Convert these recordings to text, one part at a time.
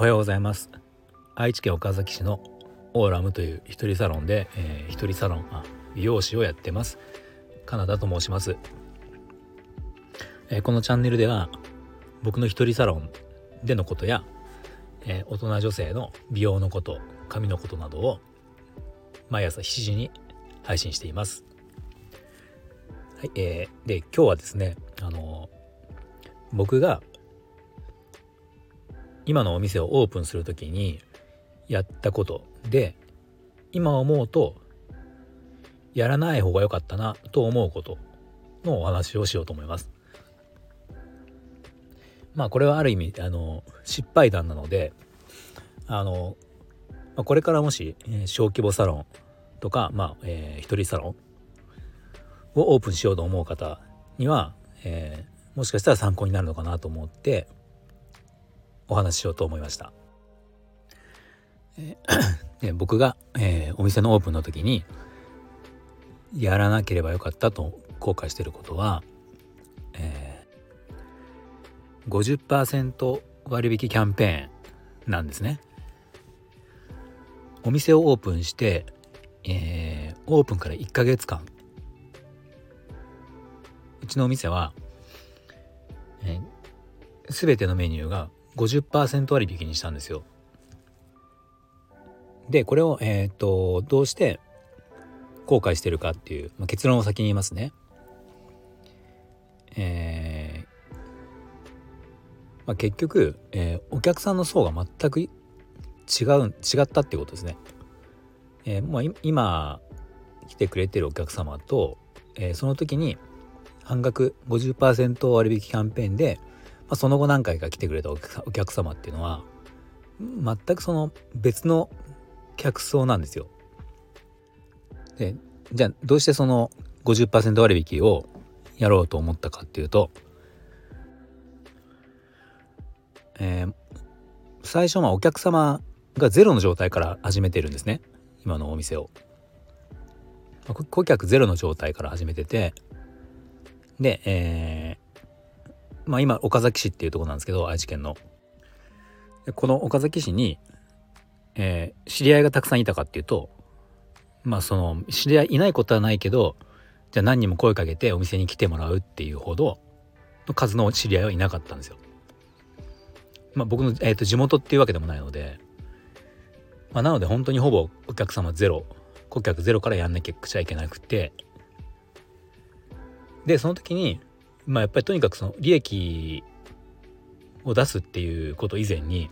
おはようございます。愛知県岡崎市のオーラムという一人サロンで、えー、一人サロンあ美容師をやってます。カナダと申します、えー、このチャンネルでは僕の一人サロンでのことや、えー、大人女性の美容のこと髪のことなどを毎朝7時に配信しています。はい、えー、で今日はですねあの僕が今のお店をオープンする時にやったことで今思うとやらない方が良かったなと思うことのお話をしようと思います。まあこれはある意味あの失敗談なのであのこれからもし小規模サロンとか、まあえー、一人サロンをオープンしようと思う方には、えー、もしかしたら参考になるのかなと思ってお話ししようと思いました。えー、僕が、えー、お店のオープンの時にやらなければよかったと後悔していることは、えー、50%割引キャンペーンなんですね。お店をオープンして、えー、オープンから1ヶ月間うちのお店は、えー、全てのメニューが50%割引にしたんですよ。でこれを、えーと、どうして後悔してるかっていう、まあ、結論を先に言いますね。えーまあ、結局、えー、お客さんの層が全く違う違ったってことですね。えーまあ、今来てくれてるお客様と、えー、その時に半額50%割引キャンペーンでまあ、その後何回か来てくれたお客様っていうのは全くその別の客層なんですよ。でじゃあどうしてその50%割引をやろうと思ったかっていうと、えー、最初はお客様がゼロの状態から始めてるんですね今のお店を。顧客ゼロの状態から始めててで、えまあ今岡崎市っていうとこなんですけど愛知県のこの岡崎市に、えー、知り合いがたくさんいたかっていうとまあその知り合いいないことはないけどじゃあ何人も声かけてお店に来てもらうっていうほどの数の知り合いはいなかったんですよ。まあ僕の、えーと、地元っていうわけでもないので、まあ、なので本当にほぼお客様ゼロ顧客ゼロからやんなきゃちゃいけなくてでその時にまあやっぱりとにかくその利益を出すっていうこと以前に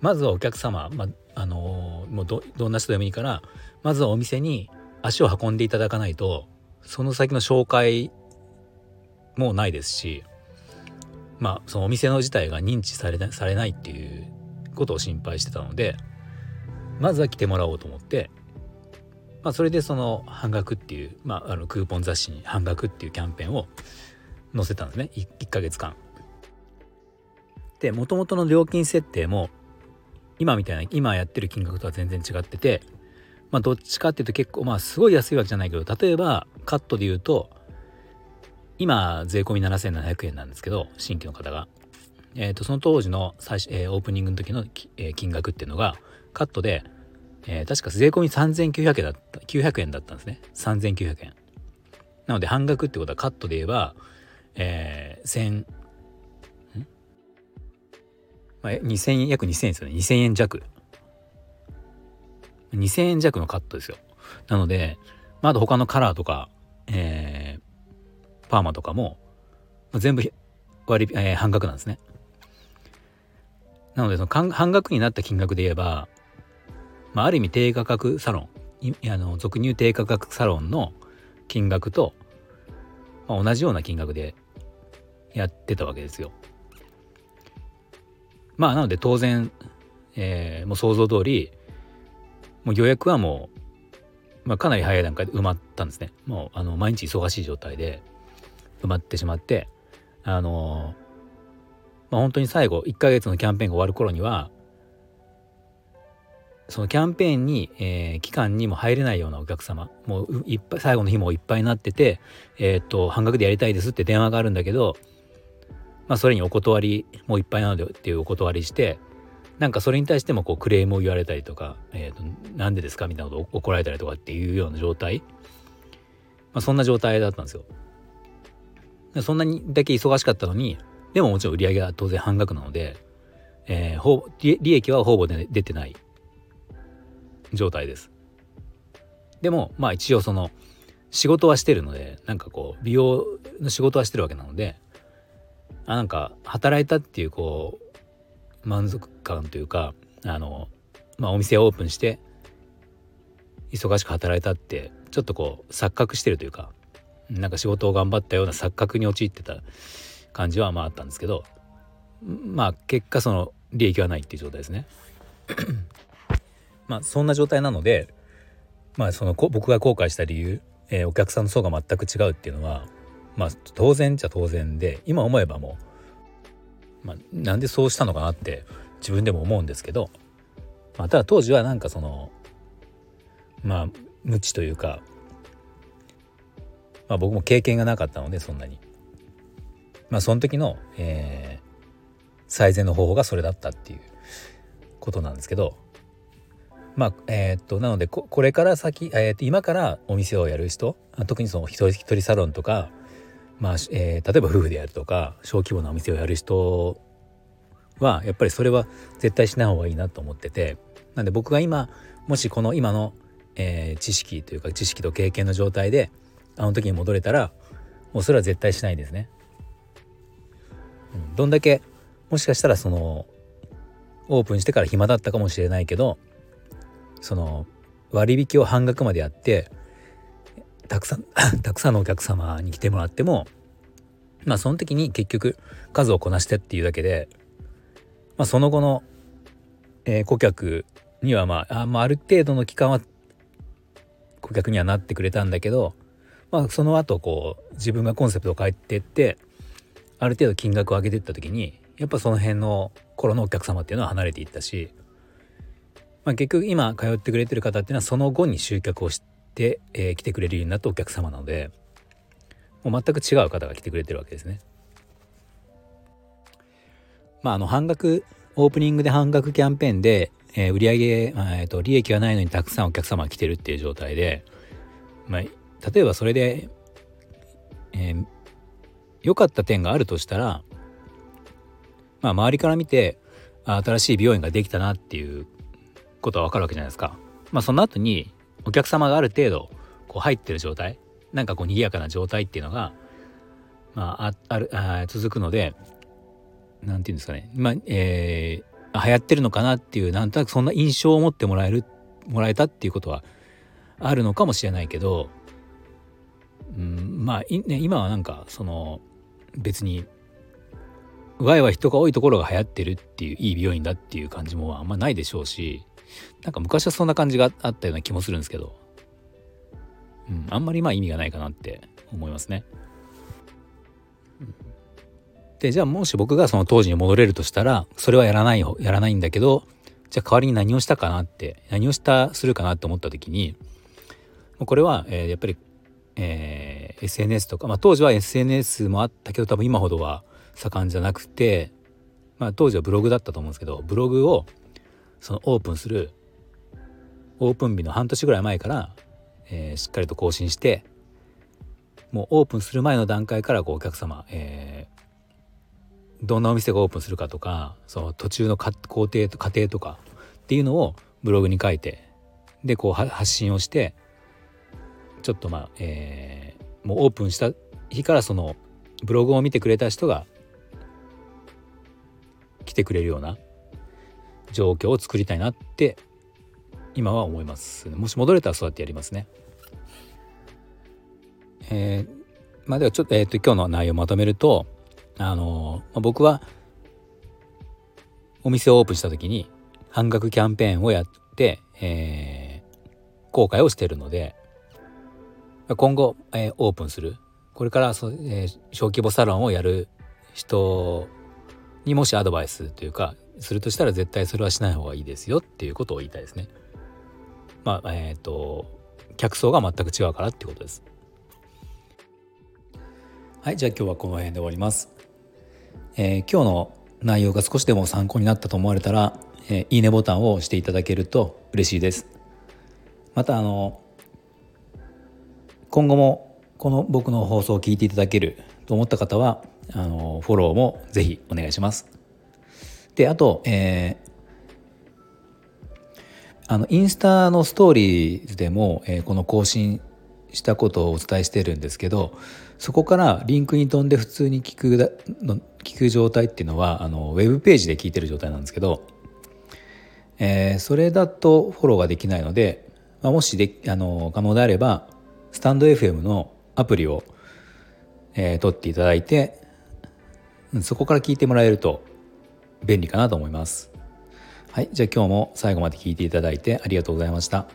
まずはお客様、まあ、あのもうどどんな人でもいいからまずはお店に足を運んでいただかないとその先の紹介もないですしまあそのお店の自体が認知されなされないっていうことを心配してたのでまずは来てもらおうと思って、まあ、それでその半額っていう、まあ、あのクーポン雑誌に半額っていうキャンペーンを載せたんですね 1, 1ヶ月間。でもともとの料金設定も今みたいな今やってる金額とは全然違っててまあどっちかっていうと結構まあすごい安いわけじゃないけど例えばカットで言うと今税込み7700円なんですけど新規の方が。えー、とその当時の最初、えー、オープニングの時の、えー、金額っていうのがカットで、えー、確か税込み3900円だった900円だったんですね3900円なので半額ってことはカットで言えばえー、千、まあ、2000円、約2000円ですよね。2000円弱。2000円弱のカットですよ。なので、まあ、あと他のカラーとか、えー、パーマとかも、まあ、全部割、えー、半額なんですね。なので、その半額になった金額で言えば、まあ、ある意味低価格サロン、あの俗入低価格サロンの金額と、まあ、同じような金額でやってたわけですよ。まあなので当然、えー、もう想像通りもう予約はもう、まあ、かなり早い段階で埋まったんですね。もうあの毎日忙しい状態で埋まってしまってあのまあ、本当に最後1ヶ月のキャンペーンが終わる頃にはそのキャンペーンに、えー、期間にも入れないようなお客様もういっぱい最後の日もいっぱいになってて、えー、っと半額でやりたいですって電話があるんだけどまあ、それにお断りもういっぱいなのでっていうお断りしてなんかそれに対してもこうクレームを言われたりとか「えーと、なんでですか?」みたいなこと怒られたりとかっていうような状態、まあ、そんな状態だったんですよ。そんなにだけ忙しかったのにでももちろん売り上げは当然半額なので、えー、ほ利益はほぼ出てない状態です。でもまあ一応その仕事はしてるのでなんかこう美容の仕事はしてるわけなのであなんか働いたっていうこう満足感というかあの、まあ、お店をオープンして忙しく働いたってちょっとこう錯覚してるというかなんか仕事を頑張ったような錯覚に陥ってた感じはまああったんですけどまあ結果その利益はないっていう状態ですね。まあそんな状態なのでまあその僕が後悔した理由、えー、お客さんの層が全く違うっていうのはまあ当然っちゃ当然で今思えばもう、まあ、なんでそうしたのかなって自分でも思うんですけど、まあ、ただ当時はなんかそのまあ無知というか、まあ、僕も経験がなかったのでそんなに。まあその時の、えー、最善の方法がそれだったっていうことなんですけどまあえー、っとなのでこれから先、えー、っと今からお店をやる人特にその一人一人サロンとかまあえー、例えば夫婦でやるとか小規模なお店をやる人はやっぱりそれは絶対しない方がいいなと思っててなんで僕が今もしこの今の、えー、知識というか知識と経験の状態であの時に戻れたらもうそれは絶対しないですね。うん、どんだけもしかしたらそのオープンしてから暇だったかもしれないけどその割引を半額までやってたくさん たくさんのお客様に来てもらってもまあその時に結局数をこなしてっていうだけで、まあ、その後の、えー、顧客にはまああ,、まあ、ある程度の期間は顧客にはなってくれたんだけど、まあ、その後こう自分がコンセプトを変えてってある程度金額を上げていった時にやっぱその辺の頃のお客様っていうのは離れていったし、まあ、結局今通ってくれてる方っていうのはその後に集客をして、でえー、来てくれるようになったお客様なのでもう全く違う方が来てくれてるわけですね。まあ、あの半額オープニングで半額キャンペーンで、えー、売上、えーと、利益がないのにたくさんお客様が来てるっていう状態で、まあ、例えばそれで、えー、良かった点があるとしたらまあ、周りから見て新しい美容院ができたなっていうことは分かるわけじゃないですか。まあ、その後にお客様がある程度こう入ってる状態なんかこう賑やかな状態っていうのが、まあ、ああるあ続くので何て言うんですかね、まあえー、流行ってるのかなっていうなんとなくそんな印象を持ってもらえるもらえたっていうことはあるのかもしれないけど、うん、まあ、ね、今はなんかその別にワイワイ人が多いところが流行ってるっていういい美容院だっていう感じもあんまないでしょうしなんか昔はそんな感じがあったような気もするんですけど、うん、あんまりまあ意味がないかなって思いますね。でじゃあもし僕がその当時に戻れるとしたらそれはやらないやらないんだけどじゃあ代わりに何をしたかなって何をしたするかなって思った時にこれは、えー、やっぱり、えー、SNS とか、まあ、当時は SNS もあったけど多分今ほどは盛んじゃなくて、まあ、当時はブログだったと思うんですけどブログをそのオープンするオープン日の半年ぐらい前から、えー、しっかりと更新してもうオープンする前の段階からこうお客様、えー、どんなお店がオープンするかとかその途中の工程と過程とかっていうのをブログに書いてでこう発信をしてちょっとまあ、えー、もうオープンした日からそのブログを見てくれた人が来てくれるような状況を作りたいなって今は思いますもし戻れたらそうやってやりますね。えー、まあではちょっと,、えー、と今日の内容をまとめるとあのまあ、僕はお店をオープンした時に半額キャンペーンをやって、えー、後悔をしているので今後、えー、オープンするこれからそ、えー、小規模サロンをやる人にもしアドバイスというかするとしたら絶対それはしない方がいいですよっていうことを言いたいですね。まあえっ、ー、と客層が全く違うからっていうことです。はいじゃあ今日はこの辺で終わります。えー、今日の内容が少しでも参考になったと思われたら、えー、いいねボタンを押していただけると嬉しいですまたあの今後もこの僕の放送を聞いていただけると思った方はあのフォローもぜひお願いします。であと、えー、あのインスタのストーリーズでも、えー、この更新したことをお伝えしてるんですけどそこからリンクに飛んで普通に聞くだの聞く状態っていうのはあのウェブページで聞いてる状態なんですけど、えー、それだとフォローができないので、まあ、もしであの可能であればスタンド FM のアプリを、えー、取っていただいてそこから聞いてもらえると便利かなと思います。はい、じゃあ今日も最後まで聞いていただいてありがとうございました。